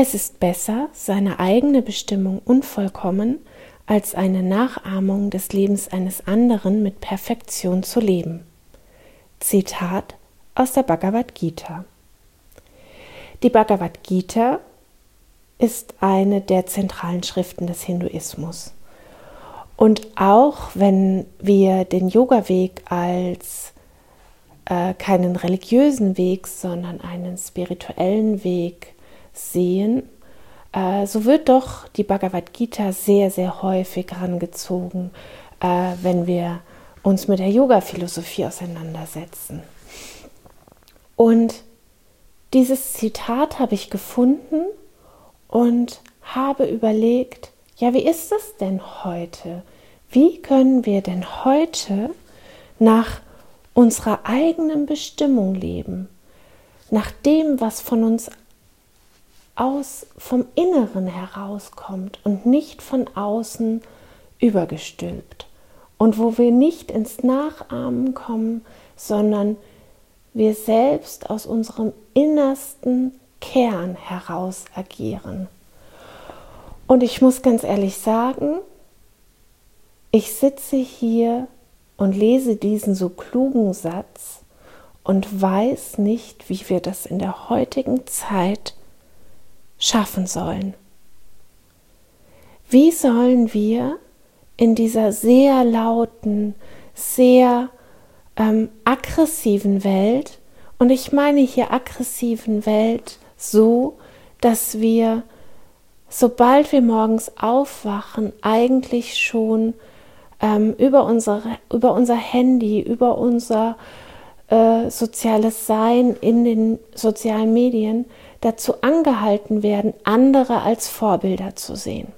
Es ist besser, seine eigene Bestimmung unvollkommen als eine Nachahmung des Lebens eines anderen mit Perfektion zu leben. Zitat aus der Bhagavad Gita. Die Bhagavad Gita ist eine der zentralen Schriften des Hinduismus. Und auch wenn wir den Yoga-Weg als äh, keinen religiösen Weg, sondern einen spirituellen Weg sehen, äh, so wird doch die Bhagavad Gita sehr, sehr häufig herangezogen, äh, wenn wir uns mit der Yoga-Philosophie auseinandersetzen. Und dieses Zitat habe ich gefunden und habe überlegt, ja, wie ist es denn heute? Wie können wir denn heute nach unserer eigenen Bestimmung leben? Nach dem, was von uns aus vom Inneren herauskommt und nicht von außen übergestülpt. Und wo wir nicht ins Nachahmen kommen, sondern wir selbst aus unserem innersten Kern heraus agieren. Und ich muss ganz ehrlich sagen, ich sitze hier und lese diesen so klugen Satz und weiß nicht, wie wir das in der heutigen Zeit schaffen sollen. Wie sollen wir in dieser sehr lauten, sehr ähm, aggressiven Welt, und ich meine hier aggressiven Welt so, dass wir, sobald wir morgens aufwachen, eigentlich schon ähm, über, unsere, über unser Handy, über unser äh, soziales Sein in den sozialen Medien dazu angehalten werden, andere als Vorbilder zu sehen.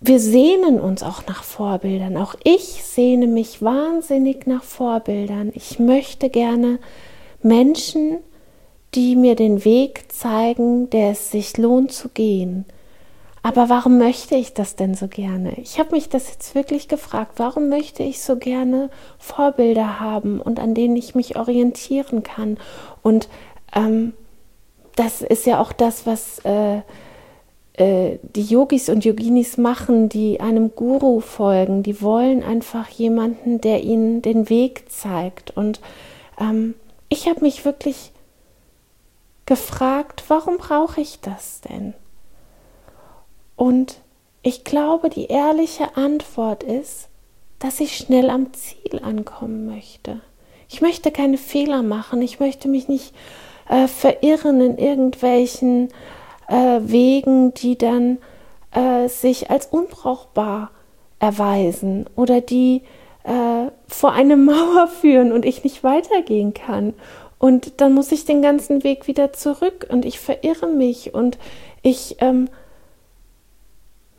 Wir sehnen uns auch nach Vorbildern. Auch ich sehne mich wahnsinnig nach Vorbildern. Ich möchte gerne Menschen, die mir den Weg zeigen, der es sich lohnt zu gehen, aber warum möchte ich das denn so gerne? Ich habe mich das jetzt wirklich gefragt. Warum möchte ich so gerne Vorbilder haben und an denen ich mich orientieren kann? Und ähm, das ist ja auch das, was äh, äh, die Yogis und Yoginis machen, die einem Guru folgen. Die wollen einfach jemanden, der ihnen den Weg zeigt. Und ähm, ich habe mich wirklich gefragt, warum brauche ich das denn? Und ich glaube, die ehrliche Antwort ist, dass ich schnell am Ziel ankommen möchte. Ich möchte keine Fehler machen, ich möchte mich nicht äh, verirren in irgendwelchen äh, Wegen, die dann äh, sich als unbrauchbar erweisen oder die äh, vor eine Mauer führen und ich nicht weitergehen kann. Und dann muss ich den ganzen Weg wieder zurück und ich verirre mich und ich ähm,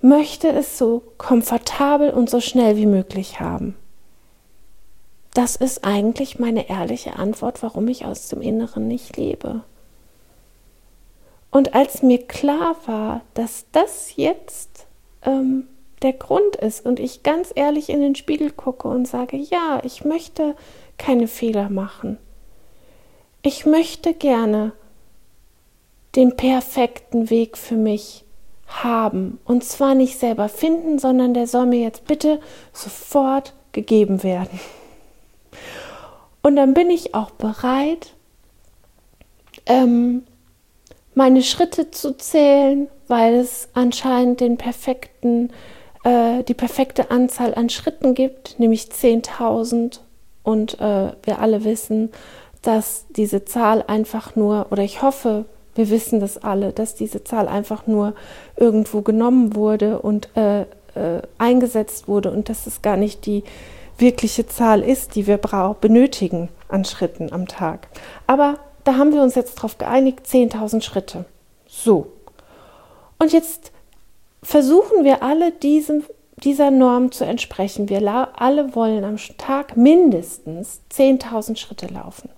möchte es so komfortabel und so schnell wie möglich haben. Das ist eigentlich meine ehrliche Antwort, warum ich aus dem Inneren nicht lebe. Und als mir klar war, dass das jetzt ähm, der Grund ist und ich ganz ehrlich in den Spiegel gucke und sage, ja, ich möchte keine Fehler machen. Ich möchte gerne den perfekten Weg für mich haben. Und zwar nicht selber finden, sondern der soll mir jetzt bitte sofort gegeben werden. Und dann bin ich auch bereit, ähm, meine Schritte zu zählen, weil es anscheinend den perfekten, äh, die perfekte Anzahl an Schritten gibt, nämlich 10.000. Und äh, wir alle wissen, dass diese Zahl einfach nur, oder ich hoffe, wir wissen das alle, dass diese Zahl einfach nur irgendwo genommen wurde und äh, äh, eingesetzt wurde und dass es gar nicht die wirkliche Zahl ist, die wir benötigen an Schritten am Tag. Aber da haben wir uns jetzt darauf geeinigt, 10.000 Schritte. So. Und jetzt versuchen wir alle diesem, dieser Norm zu entsprechen. Wir alle wollen am Tag mindestens 10.000 Schritte laufen.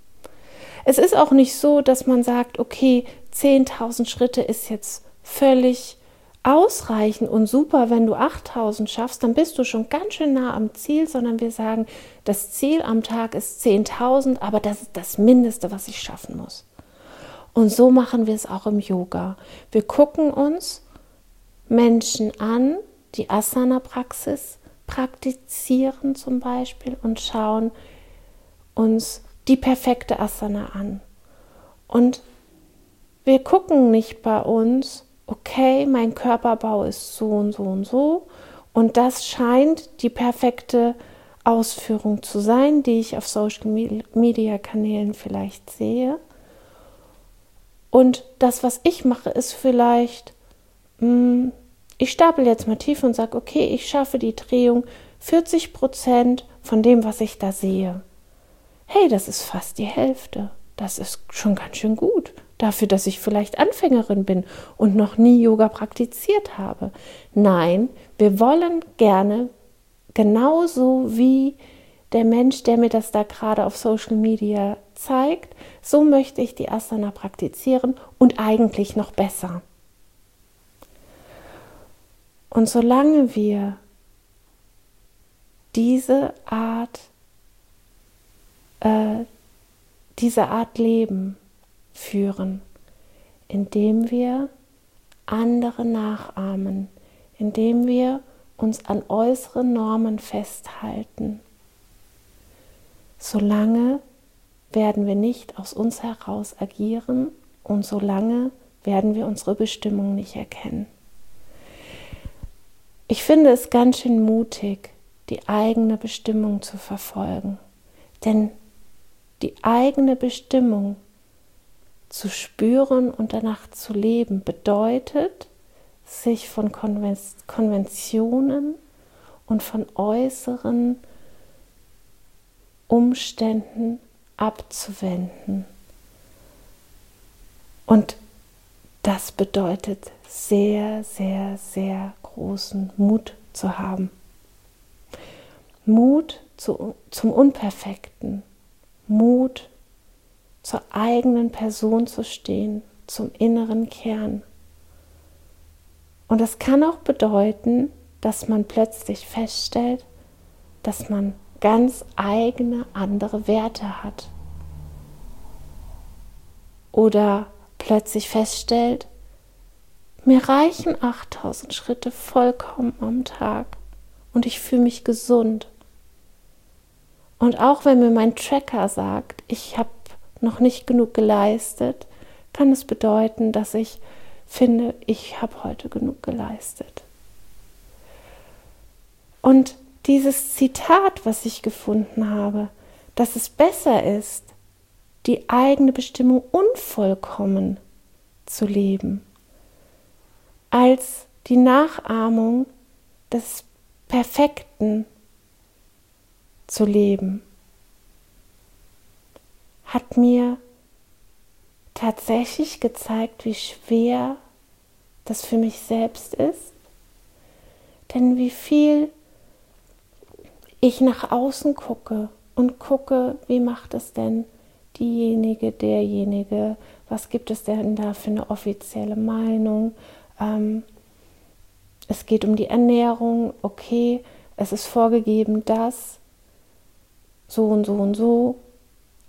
Es ist auch nicht so, dass man sagt, okay, 10.000 Schritte ist jetzt völlig ausreichend und super, wenn du 8.000 schaffst, dann bist du schon ganz schön nah am Ziel, sondern wir sagen, das Ziel am Tag ist 10.000, aber das ist das Mindeste, was ich schaffen muss. Und so machen wir es auch im Yoga. Wir gucken uns Menschen an, die Asana-Praxis praktizieren zum Beispiel und schauen uns die perfekte Asana an. Und wir gucken nicht bei uns, okay, mein Körperbau ist so und so und so und das scheint die perfekte Ausführung zu sein, die ich auf Social Media Kanälen vielleicht sehe. Und das, was ich mache, ist vielleicht, mm, ich stapel jetzt mal tief und sage, okay, ich schaffe die Drehung 40 Prozent von dem, was ich da sehe. Hey, das ist fast die Hälfte. Das ist schon ganz schön gut. Dafür, dass ich vielleicht Anfängerin bin und noch nie Yoga praktiziert habe. Nein, wir wollen gerne genauso wie der Mensch, der mir das da gerade auf Social Media zeigt, so möchte ich die Asana praktizieren und eigentlich noch besser. Und solange wir diese Art, äh, diese Art Leben führen, indem wir andere nachahmen, indem wir uns an äußeren Normen festhalten, solange werden wir nicht aus uns heraus agieren und solange werden wir unsere Bestimmung nicht erkennen. Ich finde es ganz schön mutig, die eigene Bestimmung zu verfolgen. Denn die eigene Bestimmung zu spüren und danach zu leben bedeutet, sich von Konventionen und von äußeren Umständen abzuwenden. Und das bedeutet sehr, sehr, sehr großen Mut zu haben. Mut zu, zum Unperfekten, Mut zur eigenen Person zu stehen, zum inneren Kern. Und das kann auch bedeuten, dass man plötzlich feststellt, dass man ganz eigene andere Werte hat. Oder plötzlich feststellt, mir reichen 8000 Schritte vollkommen am Tag und ich fühle mich gesund. Und auch wenn mir mein Tracker sagt, ich habe noch nicht genug geleistet, kann es bedeuten, dass ich finde, ich habe heute genug geleistet. Und dieses Zitat, was ich gefunden habe, dass es besser ist, die eigene Bestimmung unvollkommen zu leben, als die Nachahmung des Perfekten zu leben, hat mir tatsächlich gezeigt, wie schwer das für mich selbst ist, denn wie viel ich nach außen gucke und gucke, wie macht es denn diejenige, derjenige, was gibt es denn da für eine offizielle Meinung. Ähm, es geht um die Ernährung, okay, es ist vorgegeben, dass so und so und so.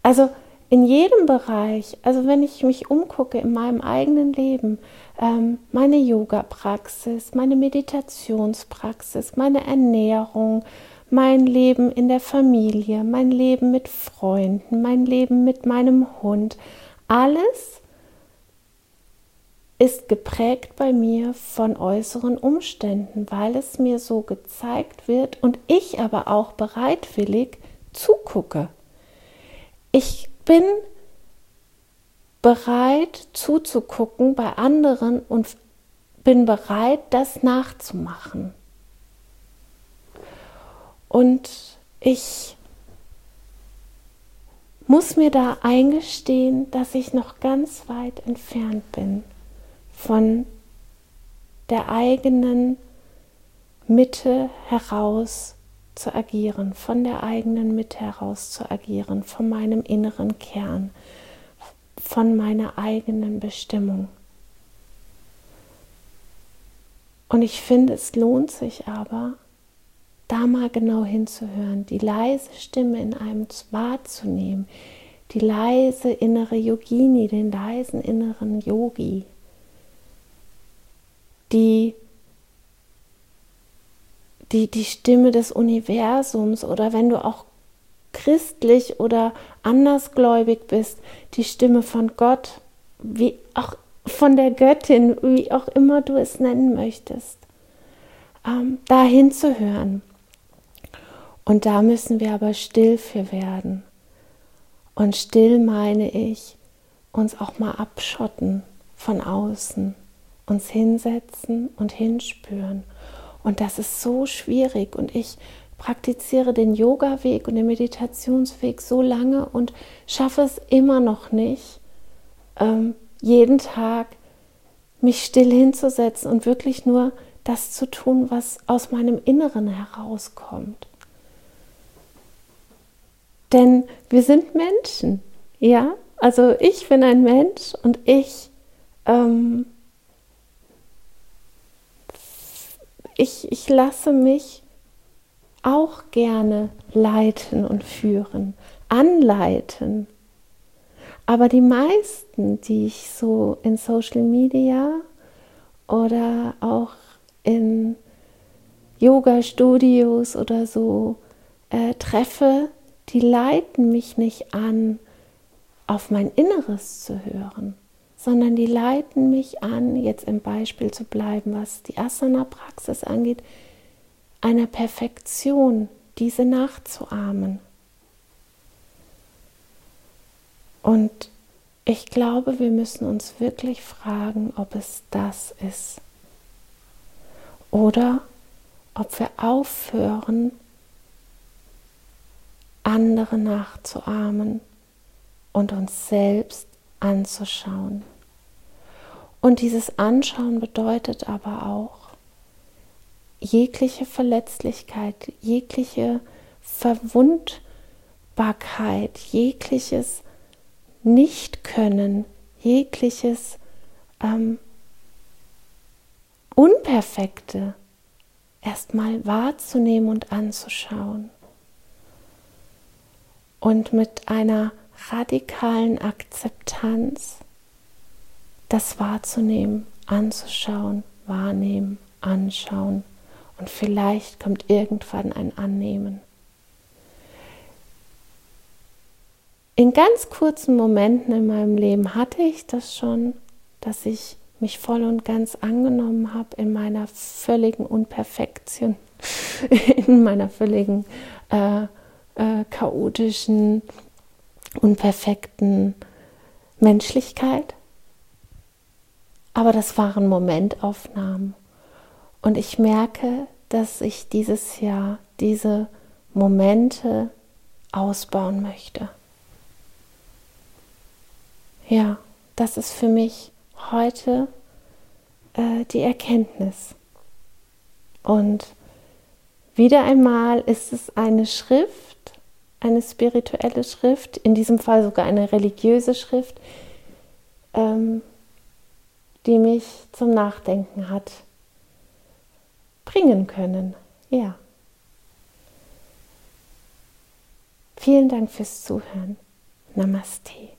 Also in jedem Bereich, also wenn ich mich umgucke in meinem eigenen Leben, ähm, meine Yoga-Praxis, meine Meditationspraxis, meine Ernährung, mein Leben in der Familie, mein Leben mit Freunden, mein Leben mit meinem Hund, alles ist geprägt bei mir von äußeren Umständen, weil es mir so gezeigt wird und ich aber auch bereitwillig zugucke. Ich bin bereit zuzugucken bei anderen und bin bereit, das nachzumachen. Und ich muss mir da eingestehen, dass ich noch ganz weit entfernt bin von der eigenen Mitte heraus zu agieren, von der eigenen Mitte heraus zu agieren, von meinem inneren Kern, von meiner eigenen Bestimmung. Und ich finde, es lohnt sich aber, da mal genau hinzuhören, die leise Stimme in einem wahrzunehmen, die leise innere Yogini, den leisen inneren Yogi, die, die, die Stimme des Universums oder wenn du auch christlich oder andersgläubig bist, die Stimme von Gott, wie auch von der Göttin, wie auch immer du es nennen möchtest, ähm, dahin zu hören. Und da müssen wir aber still für werden. Und still meine ich, uns auch mal abschotten von außen, uns hinsetzen und hinspüren. Und das ist so schwierig. Und ich praktiziere den Yoga-Weg und den Meditationsweg so lange und schaffe es immer noch nicht, ähm, jeden Tag mich still hinzusetzen und wirklich nur das zu tun, was aus meinem Inneren herauskommt. Denn wir sind Menschen, ja. Also ich bin ein Mensch und ich, ähm, ich, ich lasse mich auch gerne leiten und führen, anleiten. Aber die meisten, die ich so in Social Media oder auch in Yoga-Studios oder so äh, treffe, die leiten mich nicht an, auf mein Inneres zu hören, sondern die leiten mich an, jetzt im Beispiel zu bleiben, was die Asana-Praxis angeht, einer Perfektion, diese nachzuahmen. Und ich glaube, wir müssen uns wirklich fragen, ob es das ist. Oder ob wir aufhören, andere nachzuahmen und uns selbst anzuschauen. Und dieses Anschauen bedeutet aber auch, jegliche Verletzlichkeit, jegliche Verwundbarkeit, jegliches Nichtkönnen, jegliches ähm, Unperfekte erstmal wahrzunehmen und anzuschauen. Und mit einer radikalen Akzeptanz das wahrzunehmen, anzuschauen, wahrnehmen, anschauen und vielleicht kommt irgendwann ein Annehmen. In ganz kurzen Momenten in meinem Leben hatte ich das schon, dass ich mich voll und ganz angenommen habe in meiner völligen Unperfektion, in meiner völligen äh, äh, chaotischen, unperfekten Menschlichkeit. Aber das waren Momentaufnahmen. Und ich merke, dass ich dieses Jahr diese Momente ausbauen möchte. Ja, das ist für mich heute äh, die Erkenntnis. Und wieder einmal ist es eine Schrift, eine spirituelle Schrift, in diesem Fall sogar eine religiöse Schrift, ähm, die mich zum Nachdenken hat bringen können. Ja. Vielen Dank fürs Zuhören. Namaste.